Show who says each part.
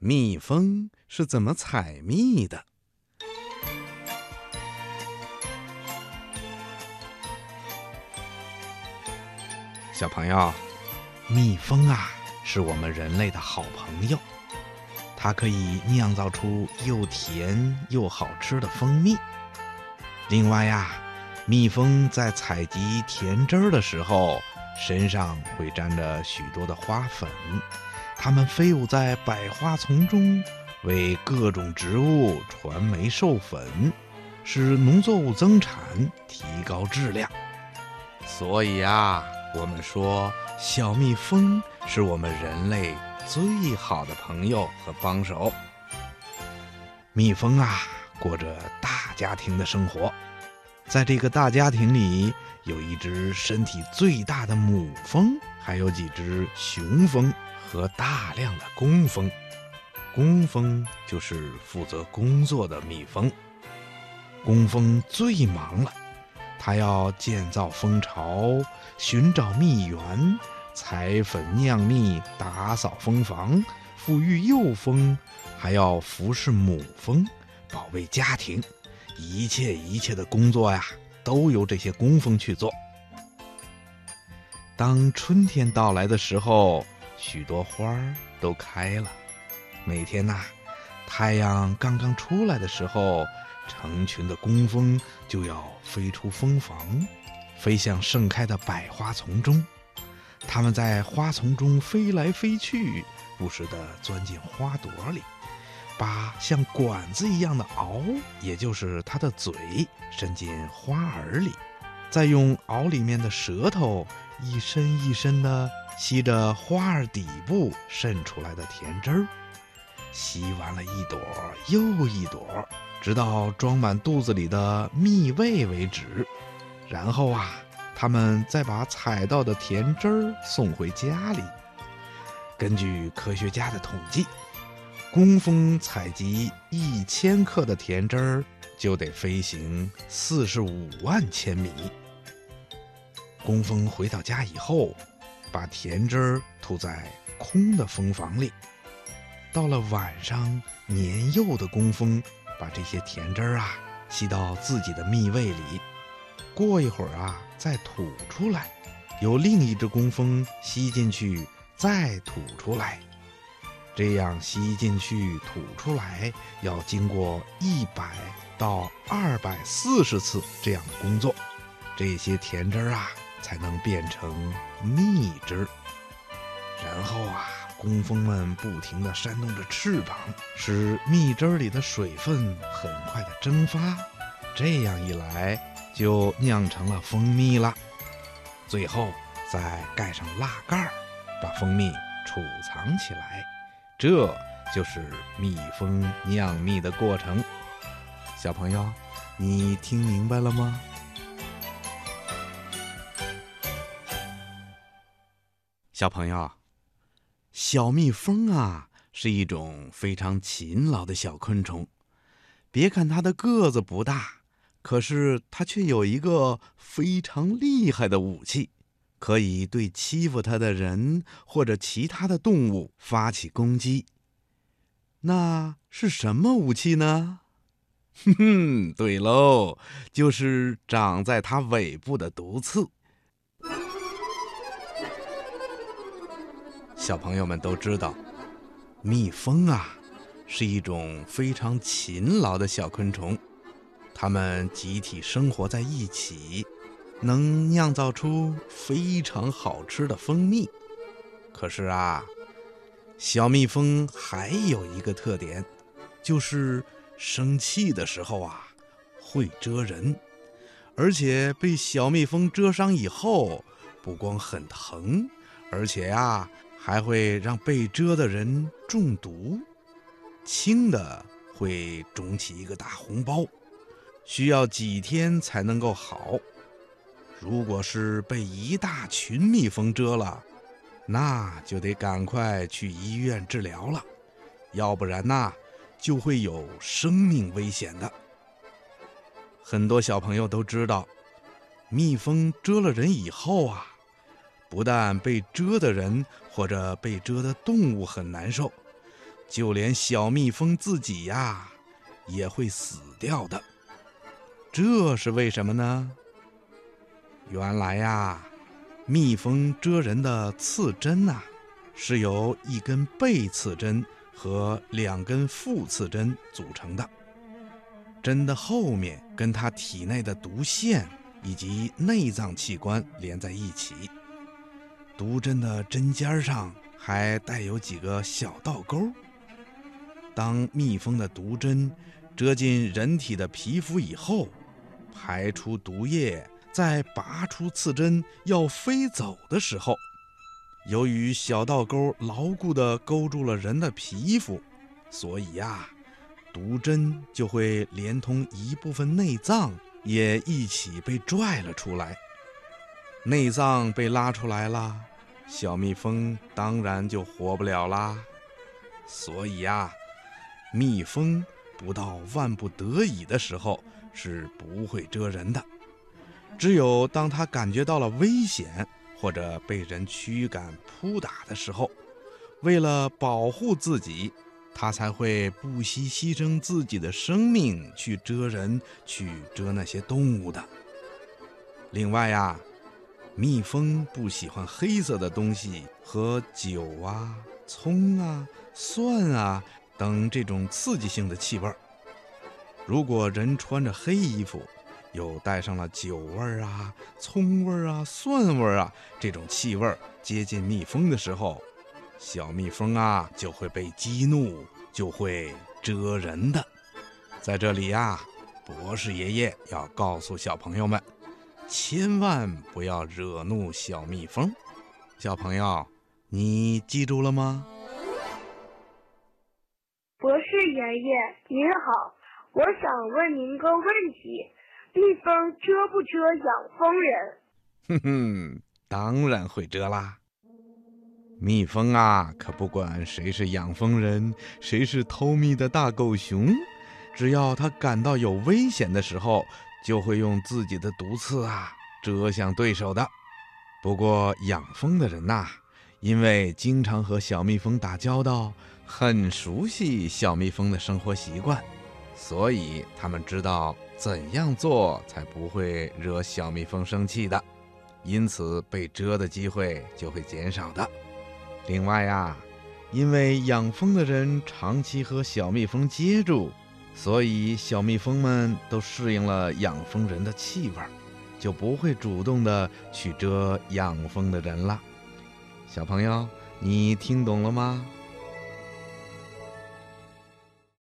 Speaker 1: 蜜蜂是怎么采蜜的。小朋友，蜜蜂啊，是我们人类的好朋友，它可以酿造出又甜又好吃的蜂蜜。另外呀，蜜蜂在采集甜汁儿的时候，身上会沾着许多的花粉。它们飞舞在百花丛中，为各种植物传媒授粉，使农作物增产，提高质量。所以啊。我们说，小蜜蜂是我们人类最好的朋友和帮手。蜜蜂啊，过着大家庭的生活，在这个大家庭里，有一只身体最大的母蜂，还有几只雄蜂和大量的工蜂。工蜂就是负责工作的蜜蜂，工蜂最忙了。它要建造蜂巢，寻找蜜源，采粉酿蜜，打扫蜂房，抚育幼蜂，还要服侍母蜂，保卫家庭。一切一切的工作呀，都由这些工蜂去做。当春天到来的时候，许多花儿都开了。每天呐，太阳刚刚出来的时候。成群的工蜂就要飞出蜂房，飞向盛开的百花丛中。它们在花丛中飞来飞去，不时地钻进花朵里，把像管子一样的螯，也就是它的嘴，伸进花儿里，再用螯里面的舌头一伸一伸地吸着花儿底部渗出来的甜汁儿，吸完了一朵又一朵。直到装满肚子里的蜜味为止，然后啊，他们再把采到的甜汁儿送回家里。根据科学家的统计，工蜂采集一千克的甜汁儿就得飞行四十五万千米。工蜂回到家以后，把甜汁儿吐在空的蜂房里。到了晚上，年幼的工蜂。把这些甜汁儿啊吸到自己的蜜胃里，过一会儿啊再吐出来，由另一只工蜂吸进去，再吐出来。这样吸进去、吐出来要经过一百到二百四十次这样的工作，这些甜汁儿啊才能变成蜜汁。然后啊。工蜂们不停地扇动着翅膀，使蜜汁里的水分很快地蒸发，这样一来就酿成了蜂蜜了。最后再盖上蜡盖儿，把蜂蜜储藏起来，这就是蜜蜂酿蜜的过程。小朋友，你听明白了吗？小朋友。小蜜蜂啊，是一种非常勤劳的小昆虫。别看它的个子不大，可是它却有一个非常厉害的武器，可以对欺负它的人或者其他的动物发起攻击。那是什么武器呢？哼哼，对喽，就是长在它尾部的毒刺。小朋友们都知道，蜜蜂啊是一种非常勤劳的小昆虫，它们集体生活在一起，能酿造出非常好吃的蜂蜜。可是啊，小蜜蜂还有一个特点，就是生气的时候啊会蛰人，而且被小蜜蜂蛰伤以后，不光很疼，而且呀。还会让被蛰的人中毒，轻的会肿起一个大红包，需要几天才能够好。如果是被一大群蜜蜂蛰了，那就得赶快去医院治疗了，要不然呐，就会有生命危险的。很多小朋友都知道，蜜蜂蛰了人以后啊。不但被蛰的人或者被蛰的动物很难受，就连小蜜蜂自己呀，也会死掉的。这是为什么呢？原来呀，蜜蜂蛰人的刺针呐，是由一根背刺针和两根腹刺针组成的。针的后面跟它体内的毒腺以及内脏器官连在一起，毒针的针尖上还带有几个小倒钩。当蜜蜂的毒针蛰进人体的皮肤以后，排出毒液，在拔出刺针要飞走的时候，由于小倒钩牢固地勾住了人的皮肤，所以呀，毒针就会连同一部分内脏也一起被拽了出来。内脏被拉出来了，小蜜蜂当然就活不了啦。所以呀，蜜蜂不到万不得已的时候。是不会蛰人的，只有当他感觉到了危险或者被人驱赶扑打的时候，为了保护自己，他才会不惜牺牲自己的生命去蛰人，去蛰那些动物的。另外呀，蜜蜂不喜欢黑色的东西和酒啊、葱啊、蒜啊等这种刺激性的气味儿。如果人穿着黑衣服，又带上了酒味儿啊、葱味儿啊、蒜味儿啊这种气味儿，接近蜜蜂的时候，小蜜蜂啊就会被激怒，就会蛰人的。在这里呀，博士爷爷要告诉小朋友们，千万不要惹怒小蜜蜂。小朋友，你记住了吗？
Speaker 2: 博士爷爷您好。我想问您个问题：蜜蜂蛰不蛰养蜂人？
Speaker 1: 哼哼，当然会蛰啦。蜜蜂啊，可不管谁是养蜂人，谁是偷蜜的大狗熊，只要它感到有危险的时候，就会用自己的毒刺啊蛰向对手的。不过养蜂的人呐，因为经常和小蜜蜂打交道，很熟悉小蜜蜂的生活习惯。所以他们知道怎样做才不会惹小蜜蜂生气的，因此被蛰的机会就会减少的。另外呀，因为养蜂的人长期和小蜜蜂接触，所以小蜜蜂们都适应了养蜂人的气味，就不会主动的去蛰养蜂的人了。小朋友，你听懂了吗？